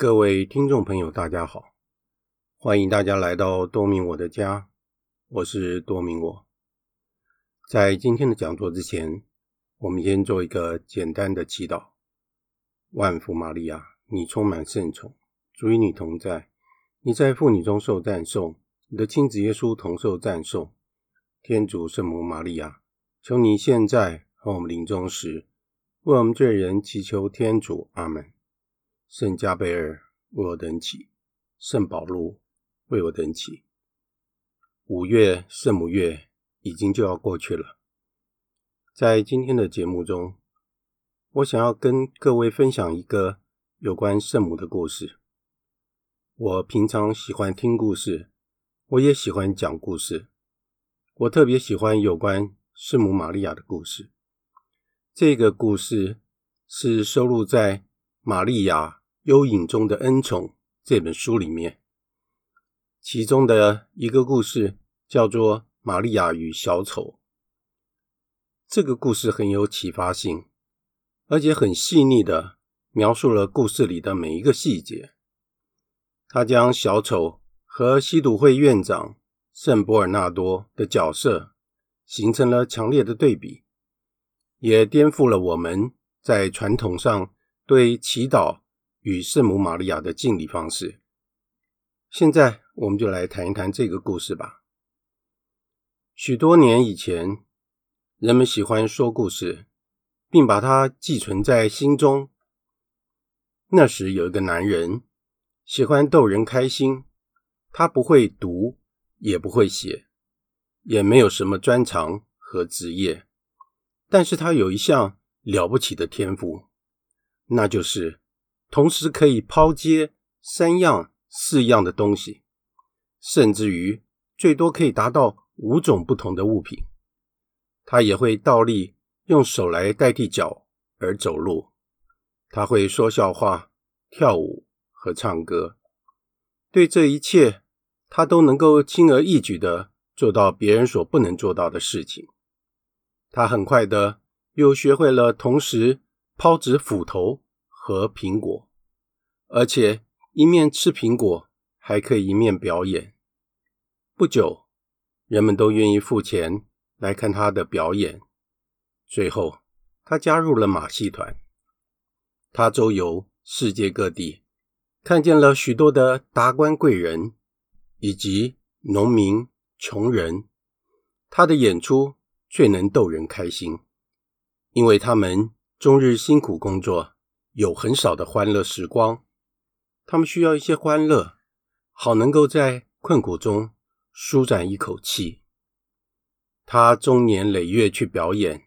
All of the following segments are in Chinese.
各位听众朋友，大家好，欢迎大家来到多明我的家，我是多明我。在今天的讲座之前，我们先做一个简单的祈祷。万福玛利亚，你充满圣宠，主与你同在，你在妇女中受赞颂，你的亲子耶稣同受赞颂。天主圣母玛利亚，求你现在和我们临终时，为我们罪人祈求天主。阿门。圣加贝尔为我等起，圣保禄为我等起。五月圣母月已经就要过去了，在今天的节目中，我想要跟各位分享一个有关圣母的故事。我平常喜欢听故事，我也喜欢讲故事。我特别喜欢有关圣母玛利亚的故事。这个故事是收录在《玛利亚幽影中的恩宠》这本书里面，其中的一个故事叫做《玛利亚与小丑》。这个故事很有启发性。而且很细腻地描述了故事里的每一个细节。他将小丑和吸毒会院长圣伯尔纳多的角色形成了强烈的对比，也颠覆了我们在传统上对祈祷与圣母玛利亚的敬礼方式。现在，我们就来谈一谈这个故事吧。许多年以前，人们喜欢说故事。并把它寄存在心中。那时有一个男人，喜欢逗人开心。他不会读，也不会写，也没有什么专长和职业。但是他有一项了不起的天赋，那就是同时可以抛接三样、四样的东西，甚至于最多可以达到五种不同的物品。他也会倒立。用手来代替脚而走路，他会说笑话、跳舞和唱歌。对这一切，他都能够轻而易举地做到别人所不能做到的事情。他很快的又学会了同时抛掷斧头和苹果，而且一面吃苹果还可以一面表演。不久，人们都愿意付钱来看他的表演。最后，他加入了马戏团。他周游世界各地，看见了许多的达官贵人以及农民、穷人。他的演出最能逗人开心，因为他们终日辛苦工作，有很少的欢乐时光。他们需要一些欢乐，好能够在困苦中舒展一口气。他终年累月去表演。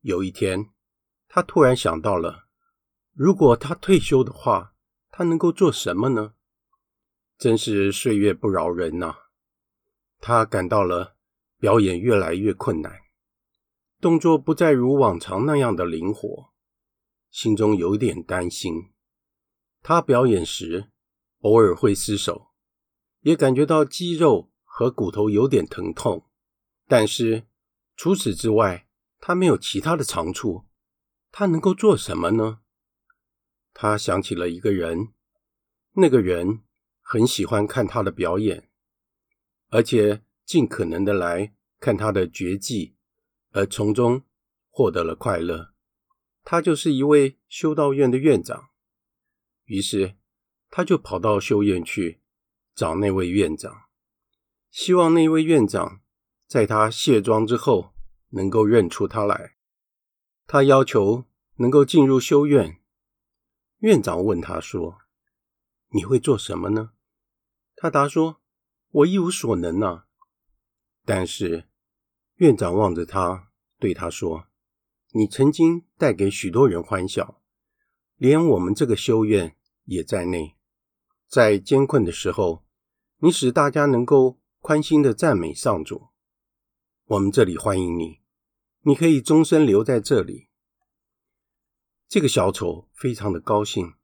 有一天，他突然想到了，如果他退休的话，他能够做什么呢？真是岁月不饶人呐！他感到了表演越来越困难，动作不再如往常那样的灵活，心中有点担心。他表演时偶尔会失手，也感觉到肌肉和骨头有点疼痛，但是除此之外，他没有其他的长处，他能够做什么呢？他想起了一个人，那个人很喜欢看他的表演，而且尽可能的来看他的绝技，而从中获得了快乐。他就是一位修道院的院长，于是他就跑到修院去找那位院长，希望那位院长在他卸妆之后。能够认出他来，他要求能够进入修院。院长问他说：“你会做什么呢？”他答说：“我一无所能啊。”但是院长望着他，对他说：“你曾经带给许多人欢笑，连我们这个修院也在内。在艰困的时候，你使大家能够宽心的赞美上主。”我们这里欢迎你，你可以终身留在这里。这个小丑非常的高兴，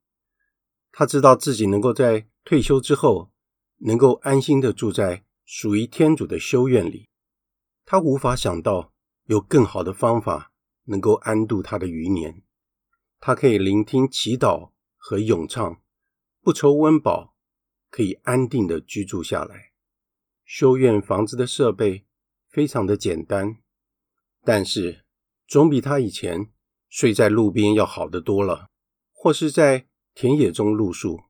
他知道自己能够在退休之后，能够安心的住在属于天主的修院里。他无法想到有更好的方法能够安度他的余年。他可以聆听祈祷和咏唱，不愁温饱，可以安定的居住下来。修院房子的设备非常的简单，但是总比他以前睡在路边要好得多了，或是在田野中露宿。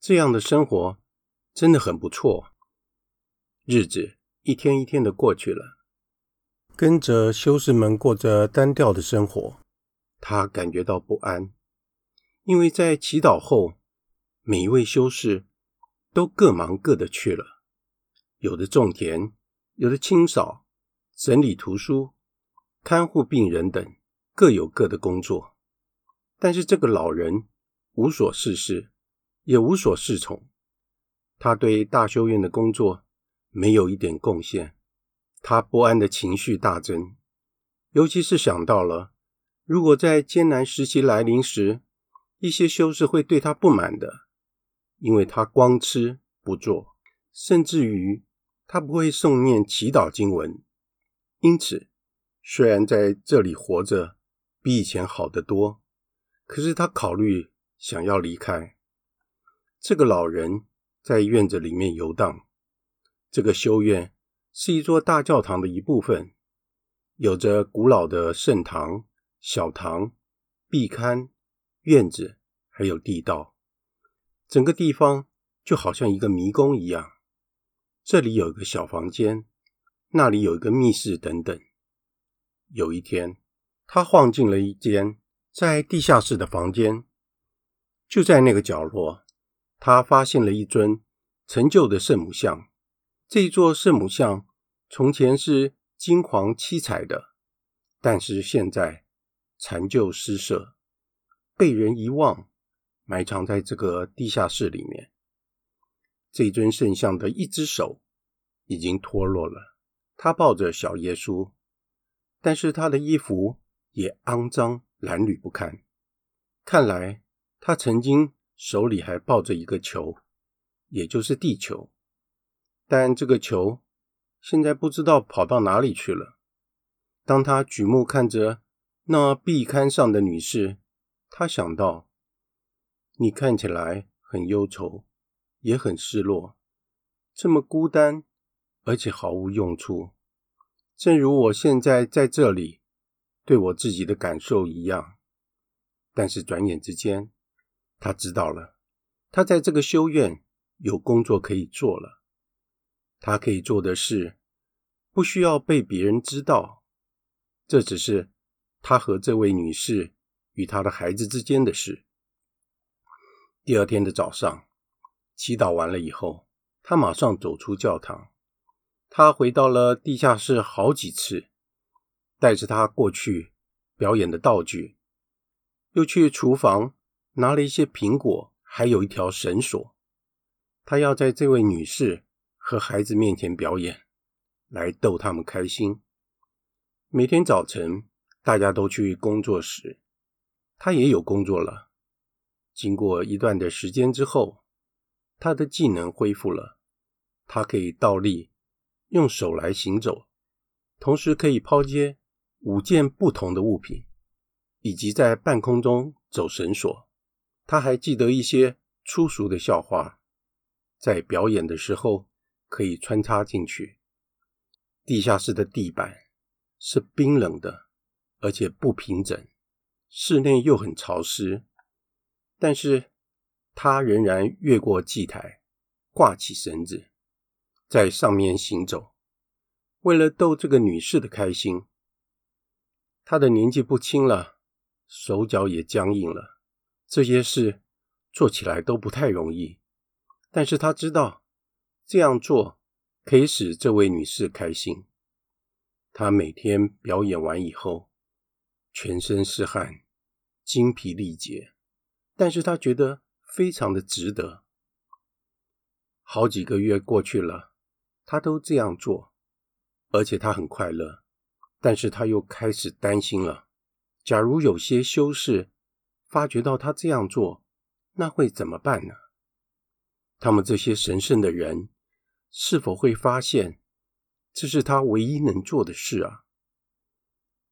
这样的生活真的很不错。日子一天一天的过去了，跟着修士们过着单调的生活，他感觉到不安，因为在祈祷后，每一位修士都各忙各的去了，有的种田，有的清扫、整理图书、看护病人等，各有各的工作。但是这个老人无所事事，也无所适从，他对大修院的工作没有一点贡献，他不安的情绪大增，尤其是想到了，如果在艰难时期来临时，一些修士会对他不满的。因为他光吃不做，甚至于他不会诵念祈祷经文，因此虽然在这里活着比以前好得多，可是他考虑想要离开。这个老人在院子里面游荡。这个修院是一座大教堂的一部分，有着古老的圣堂、小堂、壁龛、院子，还有地道。整个地方就好像一个迷宫一样，这里有一个小房间，那里有一个密室等等。有一天，他晃进了一间在地下室的房间，就在那个角落，他发现了一尊陈旧的圣母像。这座圣母像从前是金黄七彩的，但是现在残旧失色，被人遗忘。埋藏在这个地下室里面，这尊圣像的一只手已经脱落了，他抱着小耶稣，但是他的衣服也肮脏褴褛不堪。看来他曾经手里还抱着一个球，也就是地球，但这个球现在不知道跑到哪里去了。当他举目看着那壁龛上的女士，他想到。你看起来很忧愁，也很失落，这么孤单，而且毫无用处，正如我现在在这里对我自己的感受一样。但是转眼之间，他知道了，他在这个修院有工作可以做了。他可以做的事，不需要被别人知道，这只是他和这位女士与他的孩子之间的事。第二天的早上，祈祷完了以后，他马上走出教堂。他回到了地下室好几次，带着他过去表演的道具，又去厨房拿了一些苹果，还有一条绳索。他要在这位女士和孩子面前表演，来逗他们开心。每天早晨，大家都去工作时，他也有工作了。经过一段的时间之后，他的技能恢复了，他可以倒立，用手来行走，同时可以抛接五件不同的物品，以及在半空中走绳索。他还记得一些粗俗的笑话，在表演的时候可以穿插进去。地下室的地板是冰冷的，而且不平整，室内又很潮湿。但是他仍然越过祭台，挂起绳子，在上面行走，为了逗这个女士的开心。他的年纪不轻了，手脚也僵硬了，这些事做起来都不太容易。但是他知道这样做可以使这位女士开心。她每天表演完以后，全身是汗，精疲力竭。但是她觉得非常的值得。好几个月过去了，他都这样做，而且他很快乐。但是他又开始担心了：假如有些修士发觉到他这样做，那会怎么办呢？他们这些神圣的人是否会发现这是他唯一能做的事啊？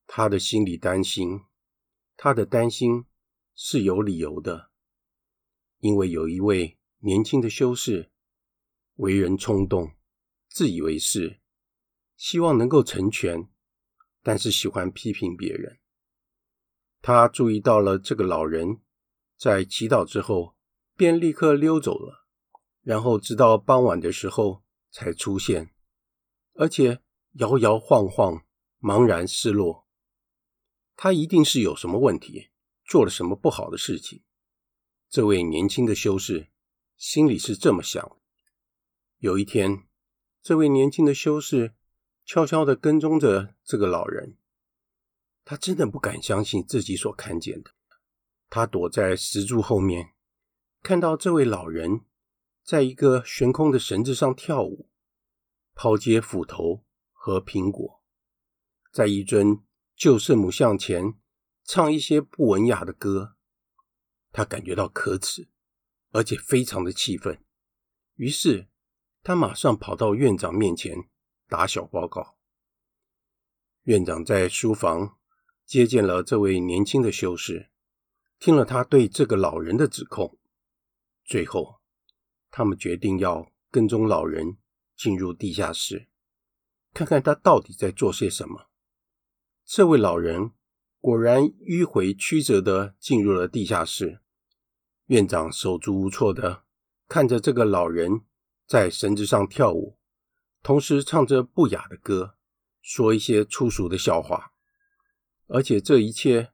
他的心里担心，他的担心。是有理由的，因为有一位年轻的修士，为人冲动，自以为是，希望能够成全，但是喜欢批评别人。他注意到了这个老人，在祈祷之后，便立刻溜走了，然后直到傍晚的时候才出现，而且摇摇晃晃，茫然失落。他一定是有什么问题，做了什么不好的事情。这位年轻的修士心里是这么想。有一天，这位年轻的修士悄悄地跟踪着这个老人。他真的不敢相信自己所看见的。他躲在石柱后面，看到这位老人在一个悬空的绳子上跳舞，抛接斧头和苹果，在一尊旧圣母像前唱一些不文雅的歌。他感觉到可耻，而且非常的气愤。于是他马上跑到院长面前打小报告。院长在书房。接见了这位年轻的修士，听了他对这个老人的指控，最后他们决定要跟踪老人进入地下室，看看他到底在做些什么。这位老人果然迂回曲折地进入了地下室。院长手足无措地看着这个老人在绳子上跳舞，同时唱着不雅的歌，说一些粗俗的笑话。而且这一切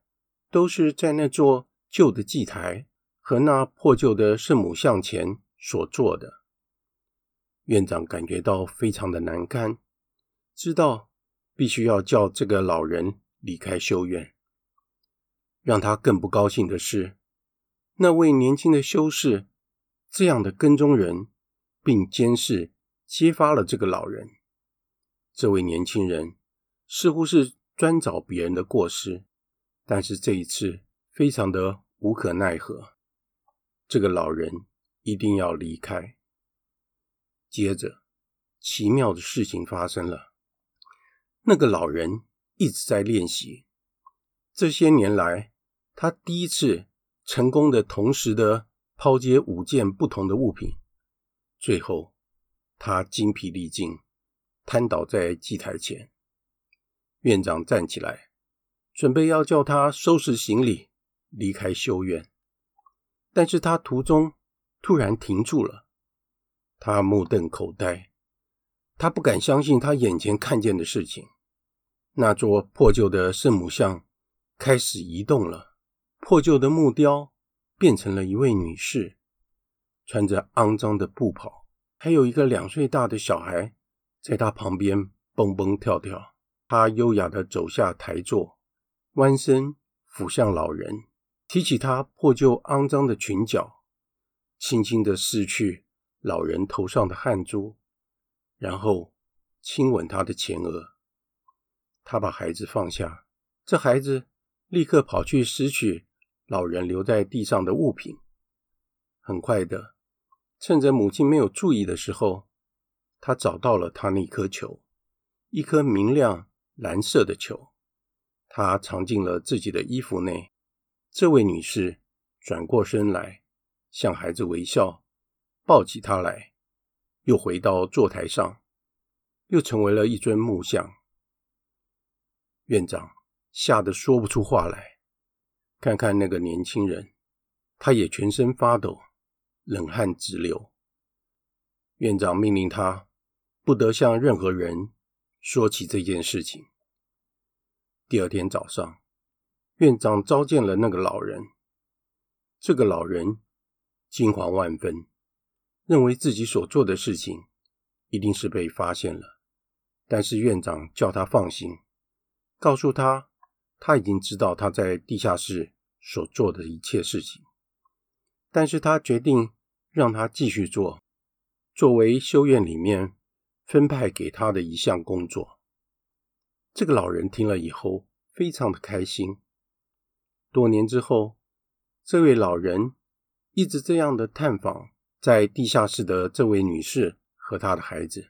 都是在那座旧的祭台和那破旧的圣母像前所做的。院长感觉到非常的难堪，知道必须要叫这个老人离开修院。让他更不高兴的是，那位年轻的修士这样的跟踪人，并监视、揭发了这个老人。这位年轻人似乎是。专找别人的过失，但是这一次非常的无可奈何。这个老人一定要离开。接着，奇妙的事情发生了。那个老人一直在练习。这些年来，他第一次成功的同时的抛接五件不同的物品。最后，他精疲力尽，瘫倒在祭台前。院长站起来，准备要叫他收拾行李离开修院，但是他途中突然停住了。他目瞪口呆，他不敢相信他眼前看见的事情。那座破旧的圣母像开始移动了，破旧的木雕变成了一位女士，穿着肮脏的布袍，还有一个两岁大的小孩在她旁边蹦蹦跳跳。他优雅地走下台座，弯身俯向老人，提起他破旧肮脏的裙角，轻轻地拭去老人头上的汗珠，然后亲吻他的前额。他把孩子放下，这孩子立刻跑去拾取老人留在地上的物品。很快的，趁着母亲没有注意的时候，他找到了他那颗球，一颗明亮。蓝色的球，他藏进了自己的衣服内。这位女士转过身来，向孩子微笑，抱起他来，又回到坐台上，又成为了一尊木像。院长吓得说不出话来。看看那个年轻人，他也全身发抖，冷汗直流。院长命令他不得向任何人。说起这件事情。第二天早上，院长召见了那个老人。这个老人惊惶万分，认为自己所做的事情一定是被发现了。但是院长叫他放心，告诉他他已经知道他在地下室所做的一切事情，但是他决定让他继续做，作为修院里面。分派给他的一项工作。这个老人听了以后，非常的开心。多年之后，这位老人一直这样的探访在地下室的这位女士和她的孩子。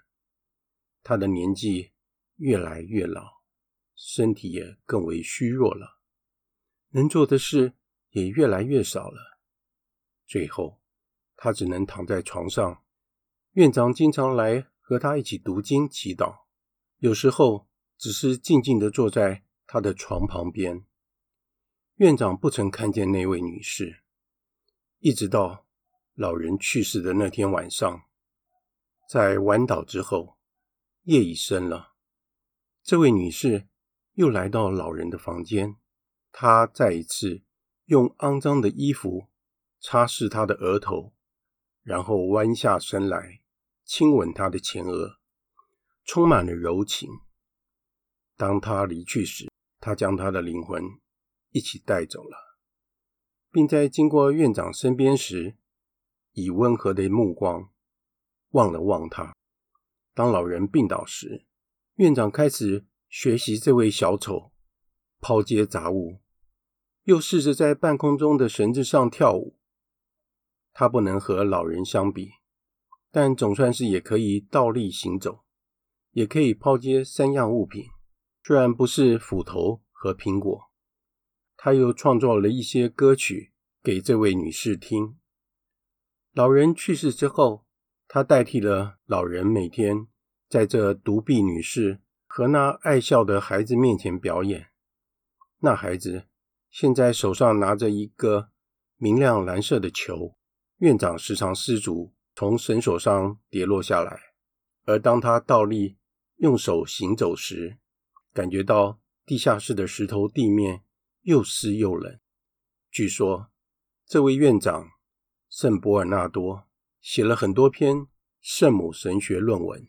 她的年纪越来越老，身体也更为虚弱了，能做的事也越来越少了。最后，她只能躺在床上。院长经常来和她一起读经祈祷，有时候只是静静地坐在她的床旁边。院长不曾看见那位女士，一直到老人去世的那天晚上，在晚祷之后，夜已深了。这位女士又来到老人的房间，她再一次用肮脏的衣服擦拭他的额头，然后弯下身来。亲吻他的前额，充满了柔情。当他离去时，他将他的灵魂一起带走了，并在经过院长身边时，以温和的目光望了望他。当老人病倒时，院长开始学习这位小丑抛接杂物，又试着在半空中的绳子上跳舞。他不能和老人相比。但总算是也可以倒立行走，也可以抛接三样物品，虽然不是斧头和苹果。他又创作了一些歌曲给这位女士听。老人去世之后，他代替了老人，每天在这独臂女士和那爱笑的孩子面前表演。那孩子现在手上拿着一个明亮蓝色的球，院长时常失足。从绳索上跌落下来，而当他倒立用手行走时，感觉到地下室的石头地面又湿又冷。据说，这位院长圣伯尔纳多写了很多篇圣母神学论文，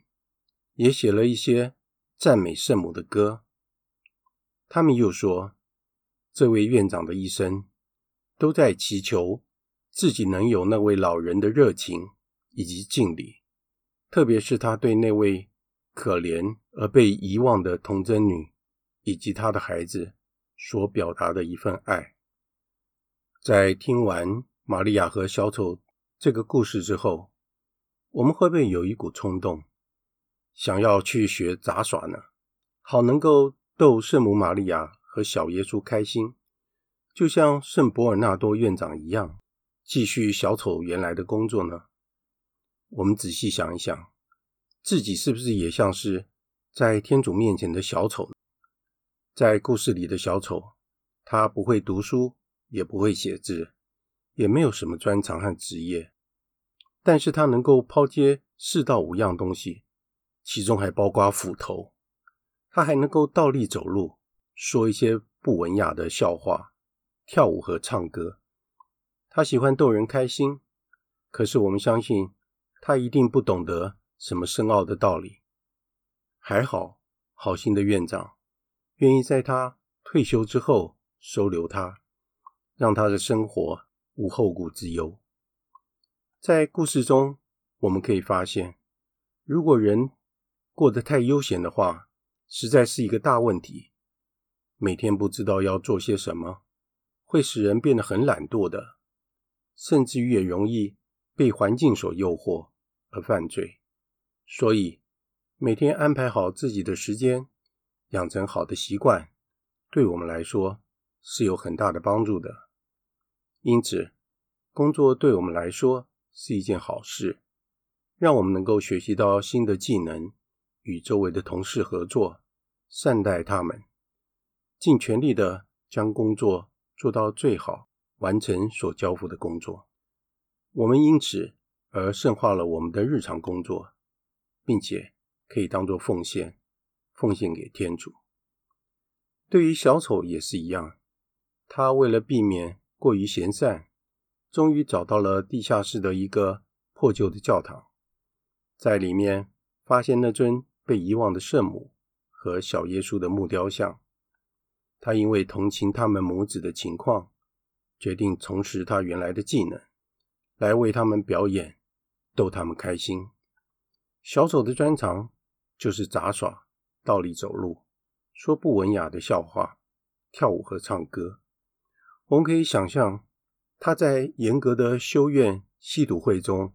也写了一些赞美圣母的歌。他们又说，这位院长的一生都在祈求自己能有那位老人的热情。以及敬礼，特别是他对那位可怜而被遗忘的童贞女以及她的孩子所表达的一份爱。在听完玛利亚和小丑这个故事之后，我们会不会有一股冲动，想要去学杂耍呢？好能够逗圣母玛利亚和小耶稣开心，就像圣伯尔纳多院长一样，继续小丑原来的工作呢？我们仔细想一想，自己是不是也像是在天主面前的小丑？在故事里的小丑，他不会读书，也不会写字，也没有什么专长和职业，但是他能够抛接四到五样东西，其中还包括斧头。他还能够倒立走路，说一些不文雅的笑话，跳舞和唱歌。他喜欢逗人开心，可是我们相信。他一定不懂得什么深奥的道理。还好，好心的院长愿意在他退休之后收留他，让他的生活无后顾之忧。在故事中，我们可以发现，如果人过得太悠闲的话，实在是一个大问题。每天不知道要做些什么，会使人变得很懒惰的，甚至于也容易被环境所诱惑而犯罪，所以每天安排好自己的时间，养成好的习惯，对我们来说是有很大的帮助的。因此，工作对我们来说是一件好事，让我们能够学习到新的技能，与周围的同事合作，善待他们，尽全力的将工作做到最好，完成所交付的工作。我们因此而圣化了我们的日常工作，并且可以当作奉献，奉献给天主。对于小丑也是一样，他为了避免过于闲散，终于找到了地下室的一个破旧的教堂，在里面发现那尊被遗忘的圣母和小耶稣的木雕像。他因为同情他们母子的情况，决定重拾他原来的技能。来为他们表演，逗他们开心。小丑的专长就是杂耍、倒立走路、说不文雅的笑话、跳舞和唱歌。我们可以想象，他在严格的修院吸毒会中，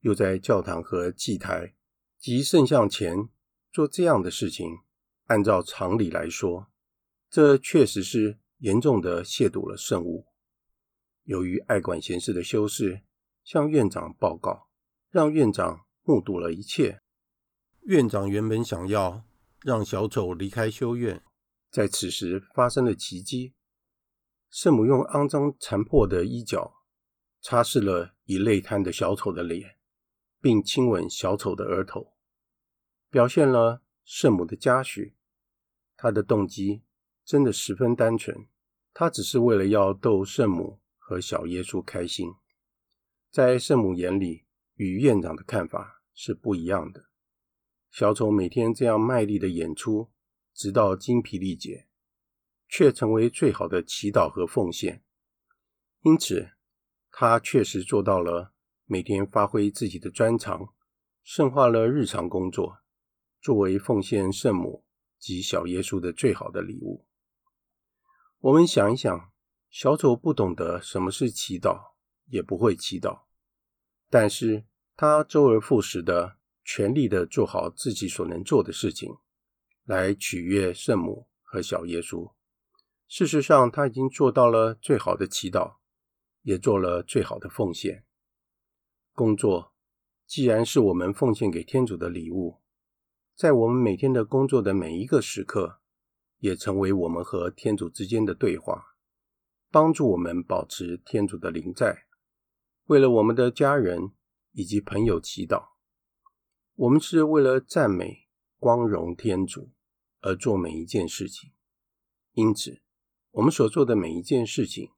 又在教堂和祭台及圣像前做这样的事情。按照常理来说，这确实是严重的亵渎了圣物。由于爱管闲事的修士，向院长报告，让院长目睹了一切。院长原本想要让小丑离开修院，在此时发生了奇迹。圣母用肮脏残破的衣角擦拭了已累瘫的小丑的脸，并亲吻小丑的额头，表现了圣母的嘉许。他的动机真的十分单纯，他只是为了要逗圣母和小耶稣开心。在圣母眼里，与院长的看法是不一样的。小丑每天这样卖力的演出，直到精疲力竭，却成为最好的祈祷和奉献。因此，他确实做到了每天发挥自己的专长，圣化了日常工作，作为奉献圣母及小耶稣的最好的礼物。我们想一想，小丑不懂得什么是祈祷，也不会祈祷，但是他周而复始的全力的做好自己所能做的事情，来取悦圣母和小耶稣。事实上，他已经做到了最好的祈祷，也做了最好的奉献。工作既然是我们奉献给天主的礼物，在我们每天的工作的每一个时刻，也成为我们和天主之间的对话，帮助我们保持天主的临在。为了我们的家人以及朋友祈祷。我们是为了赞美、光荣天主而做每一件事情，因此，我们所做的每一件事情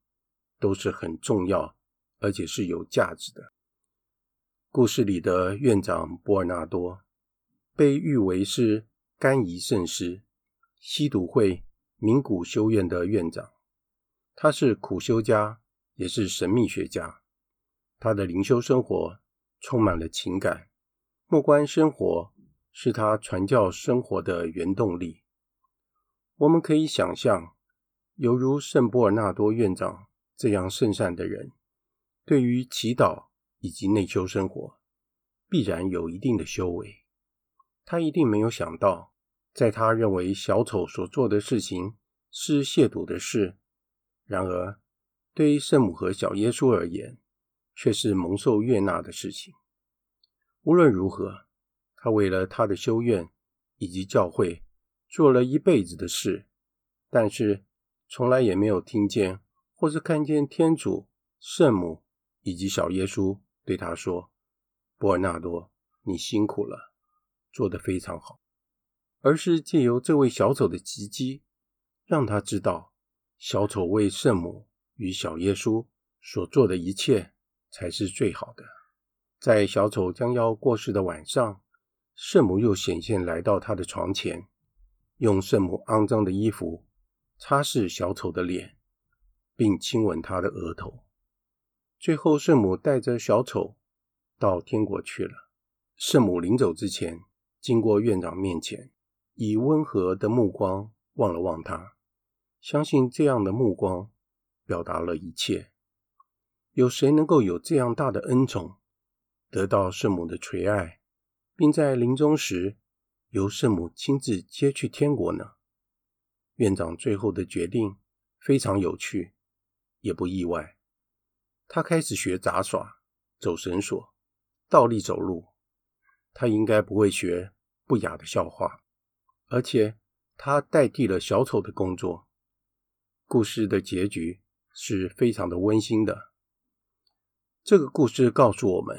都是很重要，而且是有价值的。故事里的院长波尔纳多被誉为是甘仪圣师，西笃会名古修院的院长。他是苦修家，也是神秘学家。他的灵修生活充满了情感，莫关生活是他传教生活的原动力。我们可以想象。犹如圣波尔纳多院长这样圣善的人，对于祈祷以及内修生活，必然有一定的修为。他一定没有想到，在他认为小丑所做的事情是亵渎的事，然而对于圣母和小耶稣而言，却是蒙受悦纳的事情。无论如何，他为了他的修院以及教会做了一辈子的事，但是，从来也没有听见或是看见天主、圣母以及小耶稣对他说：“波尔纳多，你辛苦了，做得非常好。”而是借由这位小丑的奇迹，让他知道小丑为圣母与小耶稣所做的一切才是最好的。在小丑将要过世的晚上，圣母又显现来到他的床前，用圣母肮脏的衣服。擦拭小丑的脸，并亲吻他的额头。最后，圣母带着小丑到天国去了。圣母临走之前，经过院长面前，以温和的目光望了望他。相信这样的目光表达了一切。有谁能够有这样大的恩宠，得到圣母的垂爱，并在临终时由圣母亲自接去天国呢？院长最后的决定非常有趣，也不意外。他开始学杂耍、走绳索、倒立走路。他应该不会学不雅的笑话，而且他代替了小丑的工作。故事的结局是非常的温馨的。这个故事告诉我们，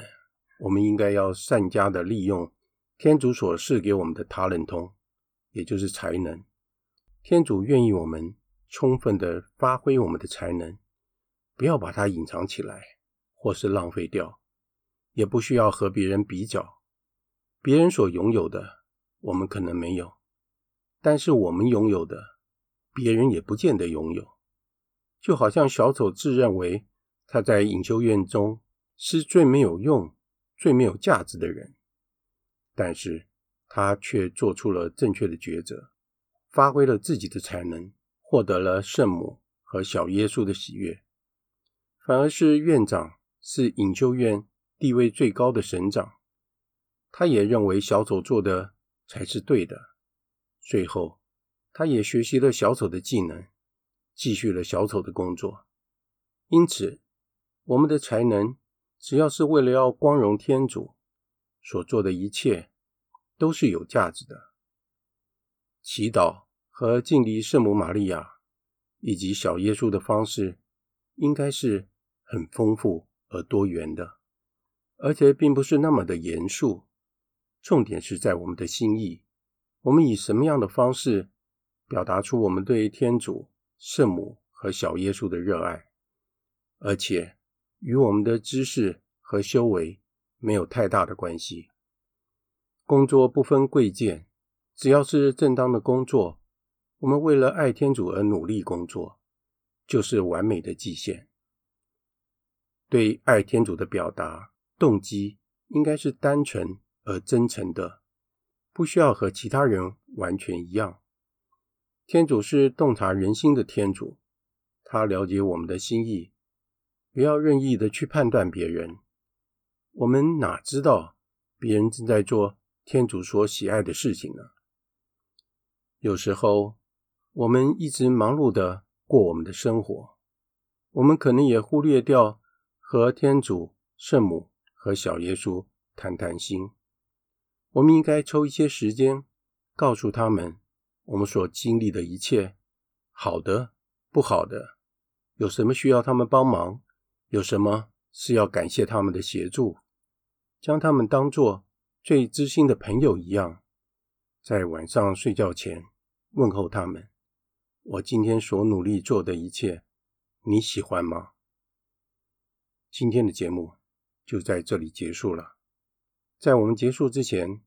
我们应该要善加的利用天主所赐给我们的他人通，也就是才能。天主愿意我们充分的发挥我们的才能，不要把它隐藏起来，或是浪费掉，也不需要和别人比较。别人所拥有的，我们可能没有，但是我们拥有的，别人也不见得拥有。就好像小丑自认为他在隐修院中是最没有用、最没有价值的人，但是他却做出了正确的抉择。发挥了自己的才能，获得了圣母和小耶稣的喜悦。反而是院长是隐修院地位最高的神长，他也认为小丑做的才是对的。最后，他也学习了小丑的技能，继续了小丑的工作。因此，我们的才能只要是为了要光荣天主，所做的一切都是有价值的。祈祷和敬礼圣母玛利亚以及小耶稣的方式，应该是很丰富而多元的，而且并不是那么的严肃。重点是在我们的心意，我们以什么样的方式表达出我们对天主、圣母和小耶稣的热爱，而且与我们的知识和修为没有太大的关系。工作不分贵贱。只要是正当的工作，我们为了爱天主而努力工作，就是完美的极限。对爱天主的表达动机应该是单纯而真诚的，不需要和其他人完全一样。天主是洞察人心的天主，他了解我们的心意，不要任意的去判断别人。我们哪知道别人正在做天主所喜爱的事情呢？有时候，我们一直忙碌的过我们的生活，我们可能也忽略掉和天主、圣母和小耶稣谈谈心。我们应该抽一些时间，告诉他们我们所经历的一切，好的、不好的，有什么需要他们帮忙，有什么是要感谢他们的协助，将他们当作最知心的朋友一样。在晚上睡觉前问候他们：“我今天所努力做的一切，你喜欢吗？”今天的节目就在这里结束了。在我们结束之前，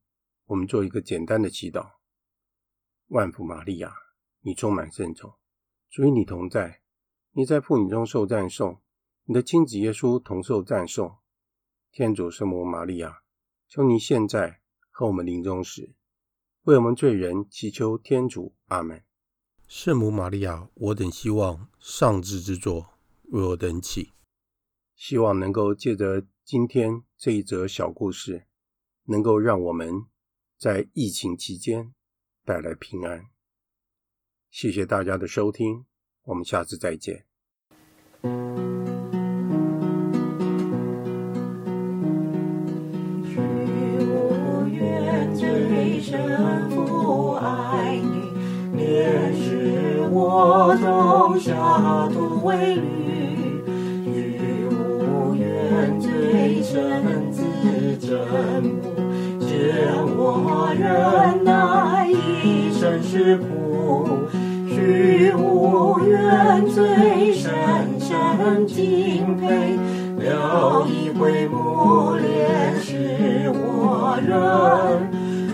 我们做一个简单的祈祷：万福玛利亚，你充满圣宠，主与你同在，你在妇女中受赞颂，你的亲子耶稣同受赞颂。天主圣母玛利亚，求你现在和我们临终时。为我们罪人祈求天主，阿门。圣母玛利亚，我等希望上智之作为我等祈，希望能够借着今天这一则小故事，能够让我们在疫情期间带来平安。谢谢大家的收听，我们下次再见。种下土为绿，与无缘最深自真母，见我忍耐一生是苦，与无缘最深深敬佩，了一回母怜使我人。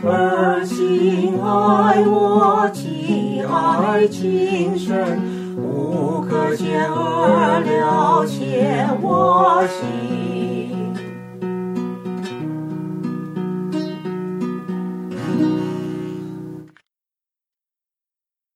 而心爱我，亲爱情深，无可见而了解我心。